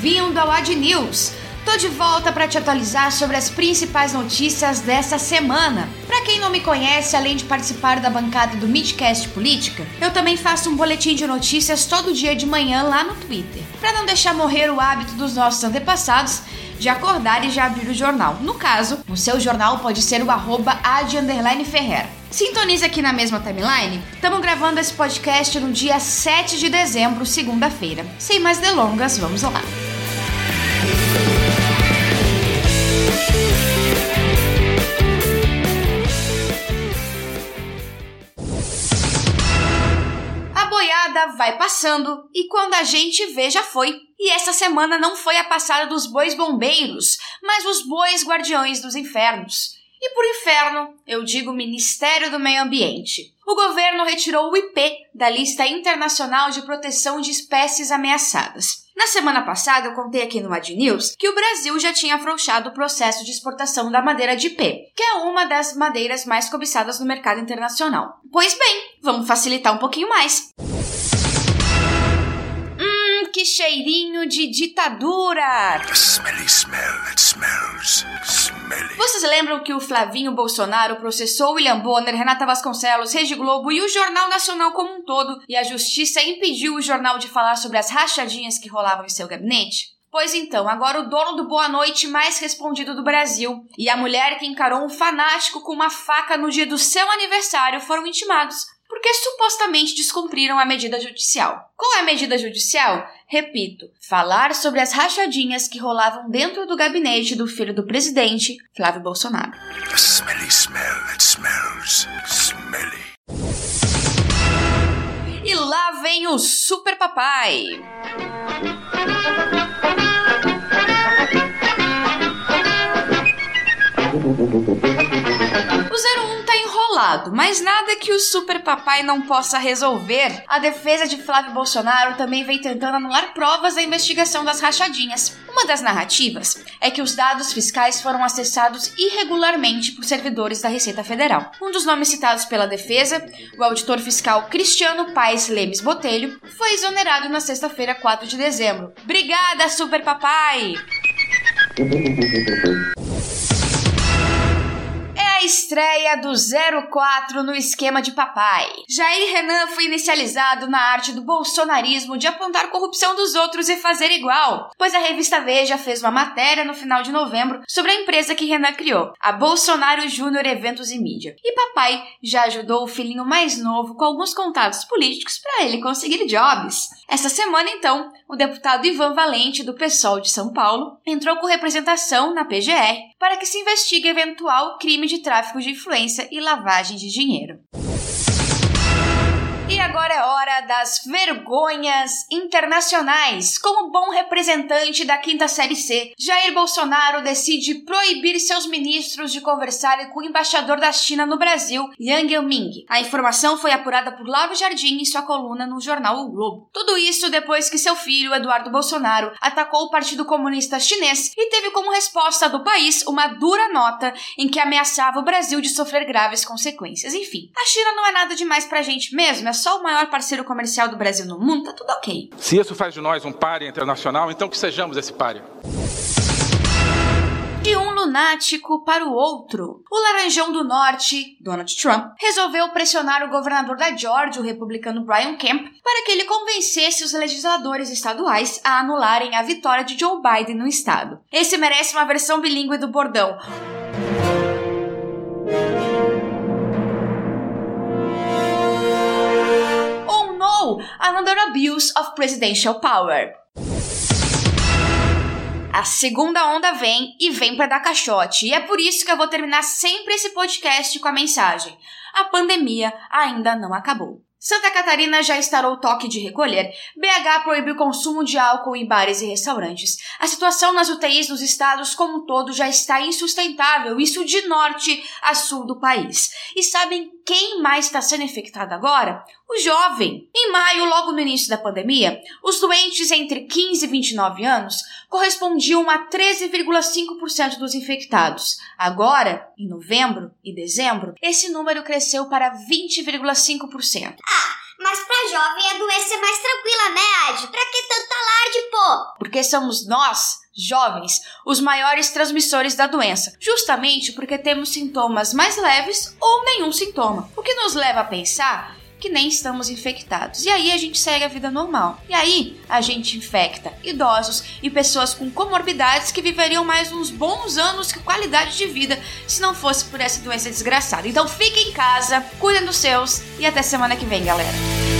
Bem-vindo ao Ad News. Tô de volta para te atualizar sobre as principais notícias dessa semana. Para quem não me conhece, além de participar da bancada do Midcast Política, eu também faço um boletim de notícias todo dia de manhã lá no Twitter. Para não deixar morrer o hábito dos nossos antepassados de acordar e já abrir o jornal. No caso, o seu jornal pode ser o arroba Ferreira. Sintonize aqui na mesma timeline. Estamos gravando esse podcast no dia 7 de dezembro, segunda-feira. Sem mais delongas, vamos lá. Vai passando e quando a gente vê já foi. E essa semana não foi a passada dos bois bombeiros, mas os bois guardiões dos infernos. E por inferno, eu digo Ministério do Meio Ambiente. O governo retirou o IP da lista internacional de proteção de espécies ameaçadas. Na semana passada, eu contei aqui no Ad News que o Brasil já tinha afrouxado o processo de exportação da madeira de IP, que é uma das madeiras mais cobiçadas no mercado internacional. Pois bem, vamos facilitar um pouquinho mais que cheirinho de ditadura! Smelly smell that smells. Smelly. Vocês lembram que o Flavinho Bolsonaro processou William Bonner, Renata Vasconcelos, Rede Globo e o Jornal Nacional como um todo, e a justiça impediu o jornal de falar sobre as rachadinhas que rolavam em seu gabinete? Pois então, agora o dono do Boa Noite mais respondido do Brasil e a mulher que encarou um fanático com uma faca no dia do seu aniversário foram intimados porque supostamente descumpriram a medida judicial. Qual é a medida judicial? Repito, falar sobre as rachadinhas que rolavam dentro do gabinete do filho do presidente, Flávio Bolsonaro. The smelly smell that smells smelly. E lá vem o Super Papai. O 01 tá enrolado, mas nada que o super papai não possa resolver. A defesa de Flávio Bolsonaro também vem tentando anular provas da investigação das rachadinhas. Uma das narrativas é que os dados fiscais foram acessados irregularmente por servidores da Receita Federal. Um dos nomes citados pela defesa, o auditor fiscal Cristiano Paes Lemes Botelho, foi exonerado na sexta-feira, 4 de dezembro. Obrigada, super papai! estreia do 04 no esquema de papai. Jair Renan foi inicializado na arte do bolsonarismo de apontar corrupção dos outros e fazer igual, pois a revista Veja fez uma matéria no final de novembro sobre a empresa que Renan criou, a Bolsonaro Júnior Eventos e Mídia. E papai já ajudou o filhinho mais novo com alguns contatos políticos para ele conseguir jobs. Essa semana, então, o deputado Ivan Valente, do PSOL de São Paulo, entrou com representação na PGR para que se investigue eventual crime de tráfico de influência e lavagem de dinheiro. E agora é hora das vergonhas internacionais. Como bom representante da quinta série C, Jair Bolsonaro decide proibir seus ministros de conversarem com o embaixador da China no Brasil, Yang Yiming. A informação foi apurada por Lauro Jardim em sua coluna no jornal O Globo. Tudo isso depois que seu filho, Eduardo Bolsonaro, atacou o Partido Comunista Chinês e teve como resposta do país uma dura nota em que ameaçava o Brasil de sofrer graves consequências. Enfim, a China não é nada demais pra gente mesmo, é só o maior parceiro comercial do Brasil no mundo, tá tudo ok. Se isso faz de nós um páreo internacional, então que sejamos esse páreo. De um lunático para o outro. O Laranjão do Norte, Donald Trump, resolveu pressionar o governador da Georgia, o republicano Brian Kemp, para que ele convencesse os legisladores estaduais a anularem a vitória de Joe Biden no estado. Esse merece uma versão bilíngue do bordão. Another abuse of presidential power. A segunda onda vem e vem para dar caixote, e é por isso que eu vou terminar sempre esse podcast com a mensagem: a pandemia ainda não acabou. Santa Catarina já instaurou toque de recolher. BH proibiu o consumo de álcool em bares e restaurantes. A situação nas UTIs dos estados como um todo já está insustentável, isso de norte a sul do país. E sabem quem mais está sendo infectado agora? O jovem. Em maio, logo no início da pandemia, os doentes entre 15 e 29 anos correspondiam a 13,5% dos infectados. Agora, em novembro e dezembro, esse número cresceu para 20,5%. Ah, Mas pra jovem a doença é mais tranquila, né, Ad? Pra que tanta alarde, pô? Porque somos nós, jovens, os maiores transmissores da doença, justamente porque temos sintomas mais leves ou nenhum sintoma. O que nos leva a pensar que nem estamos infectados. E aí a gente segue a vida normal. E aí a gente infecta idosos e pessoas com comorbidades que viveriam mais uns bons anos que qualidade de vida se não fosse por essa doença desgraçada. Então fiquem em casa, cuidem dos seus e até semana que vem, galera.